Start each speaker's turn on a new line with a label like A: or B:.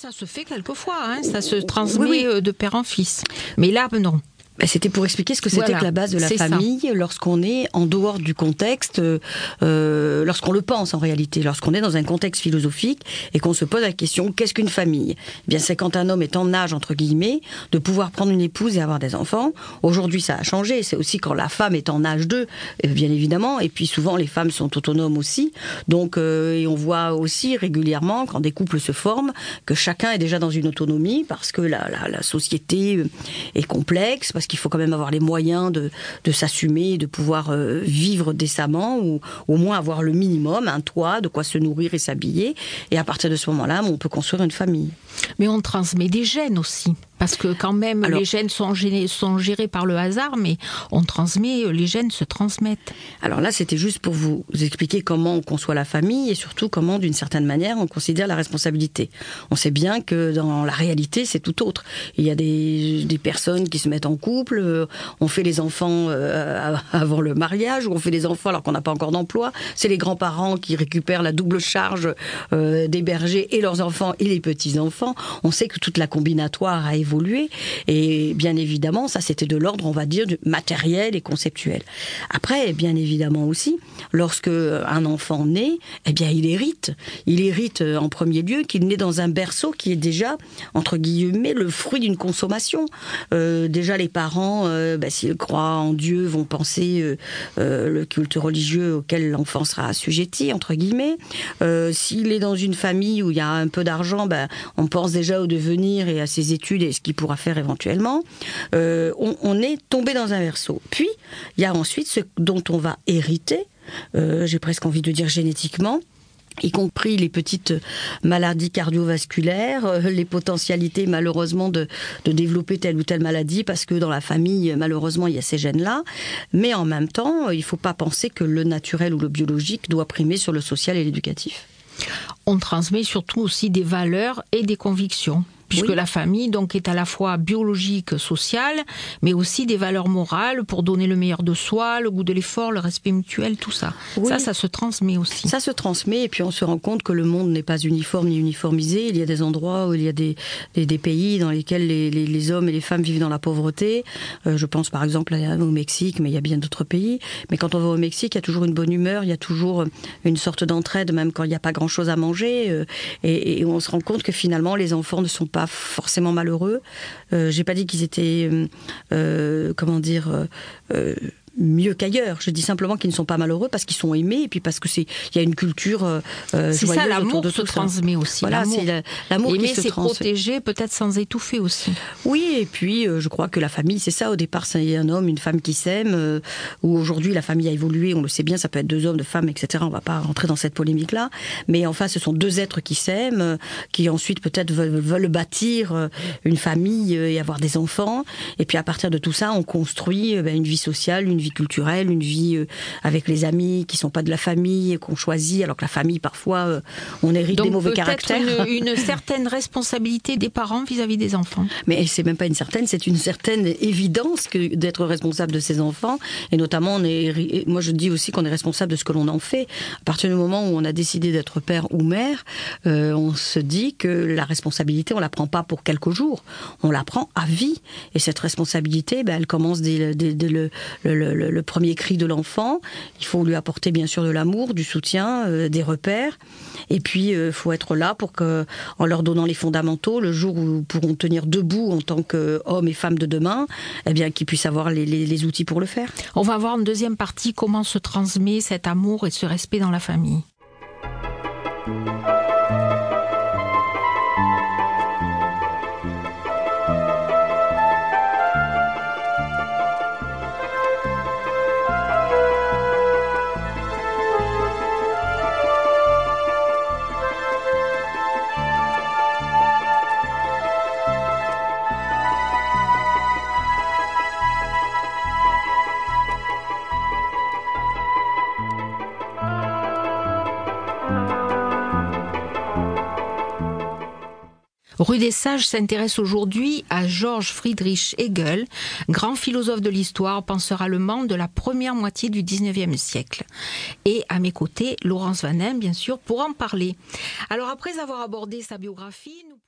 A: ça se fait quelquefois, hein, ça se transmet euh, de père en fils. Mais là, non.
B: Bah, c'était pour expliquer ce que c'était que la base de la famille lorsqu'on est en dehors du contexte, euh, euh, lorsqu'on le pense en réalité, lorsqu'on est dans un contexte philosophique et qu'on se pose la question qu'est-ce qu'une famille? Eh Bien, c'est quand un homme est en âge entre guillemets de pouvoir prendre une épouse et avoir des enfants. Aujourd'hui, ça a changé. C'est aussi quand la femme est en âge d'eux, euh, bien évidemment. Et puis souvent, les femmes sont autonomes aussi. Donc, et on voit aussi régulièrement quand des couples se forment que chacun est déjà dans une autonomie parce que la, la, la société est complexe, parce qu'il faut quand même avoir les moyens de, de s'assumer, de pouvoir euh, vivre décemment ou au moins avoir le minimum, un toit, de quoi se nourrir et s'habiller. Et à partir de ce moment-là, on peut construire une famille.
A: Mais on transmet des gènes aussi. Parce que quand même, les gènes sont gérés, sont gérés par le hasard, mais on transmet, les gènes se transmettent.
B: Alors là, c'était juste pour vous expliquer comment on conçoit la famille et surtout comment, d'une certaine manière, on considère la responsabilité. On sait bien que dans la réalité, c'est tout autre. Il y a des, des, personnes qui se mettent en couple, euh, on fait les enfants euh, avant le mariage, ou on fait les enfants alors qu'on n'a pas encore d'emploi. C'est les grands-parents qui récupèrent la double charge euh, des bergers et leurs enfants et les petits-enfants. On sait que toute la combinatoire a évolué et bien évidemment, ça c'était de l'ordre, on va dire, du matériel et conceptuel. Après, bien évidemment aussi, lorsque un enfant naît, eh bien il hérite. Il hérite euh, en premier lieu qu'il naît dans un berceau qui est déjà, entre guillemets, le fruit d'une consommation. Euh, déjà les parents, euh, bah, s'ils croient en Dieu, vont penser le culte religieux auquel l'enfant sera assujetti, entre guillemets. S'il est dans une famille où il y a un peu d'argent, bah, on pense déjà au devenir et à ses études et ce qu'il pourra faire éventuellement, euh, on, est tombé dans un verso. Puis, il y a ensuite ce dont on va hériter, euh, j'ai presque envie de dire génétiquement, y compris les petites maladies cardiovasculaires, euh, les potentialités malheureusement de, de, développer telle ou telle maladie, parce que dans la famille, malheureusement, il y a ces gènes-là. Mais en même temps, il ne faut pas penser que le naturel ou le biologique doit primer sur le social et l'éducatif.
A: On transmet surtout aussi des valeurs et des convictions puisque la famille donc est à la fois biologique, sociale, mais aussi des valeurs morales pour donner le meilleur de soi, le goût de l'effort, le respect mutuel, tout ça. Ça, ça se transmet aussi.
B: Ça se transmet et puis on se rend compte que le monde n'est pas uniforme ni uniformisé. Il y a des endroits où il y a des, des, pays dans lesquels les, les, les, hommes et les femmes vivent dans la pauvreté. Euh, je pense par exemple au Mexique, mais il y a bien d'autres pays. Mais quand on va au Mexique, il y a toujours une bonne humeur, il y a toujours une sorte d'entraide, même quand il n'y a pas grand-chose à manger. Euh, et, et on se rend compte que finalement, les enfants ne sont pas forcément malheureux. Euh, j'ai pas dit qu'ils étaient, euh, euh, comment dire, mieux qu'ailleurs. Je dis simplement qu'ils ne sont pas malheureux parce qu'ils sont aimés et puis parce que c'est il y a une culture euh,
A: euh C'est ça, l'amour se transmet aussi.
B: Voilà, c'est l'amour qui se
A: transmet. protéger, peut-être sans étouffer aussi.
B: Oui, et puis euh, je crois que la famille, c'est ça. Au départ, c'est un homme, une femme qui s'aiment. Euh, où aujourd'hui, la famille a évolué. On le sait bien, ça peut être deux hommes, deux femmes, etc. On va pas rentrer dans cette polémique-là. Mais enfin, ce sont deux êtres qui s'aiment, qui ensuite peut-être veulent, bâtir une famille et avoir des enfants. Et puis à partir de tout ça, on construit ben, une vie sociale, une vie culturelle, une vie euh, avec les amis qui sont pas de la famille qu'on choisit, alors que la famille parfois euh, on hérite des mauvais caractères.
A: Une, une certaine responsabilité des parents vis-à-vis des enfants.
B: Mais c'est même pas une certaine, c'est une certaine évidence que d'être responsable de ses enfants, et notamment on est, moi je dis aussi qu'on est responsable de ce que l'on en fait. À partir du moment où on a décidé d'être père ou mère, euh, on se dit que la responsabilité on la prend pas pour quelques jours, on la prend à vie, et cette responsabilité, ben, elle commence dès, dès, dès le, le, le, premier cri de l'enfant. Il faut lui apporter bien sûr de l'amour, du soutien, euh, des repères. Et puis, il euh, faut être là pour que, en leur donnant les fondamentaux, le jour où ils pourront tenir debout en tant qu'hommes et femmes de demain, eh bien, qu'ils puissent avoir les, les outils pour le faire.
A: On va voir une deuxième partie, comment se transmet cet amour et ce respect dans la famille. Rue des Sages s'intéresse aujourd'hui à Georges Friedrich Hegel, grand philosophe de l'histoire, penseur allemand de la première moitié du 19e siècle. Et à mes côtés, Laurence Vanin, bien sûr, pour en parler. Alors après avoir abordé sa biographie,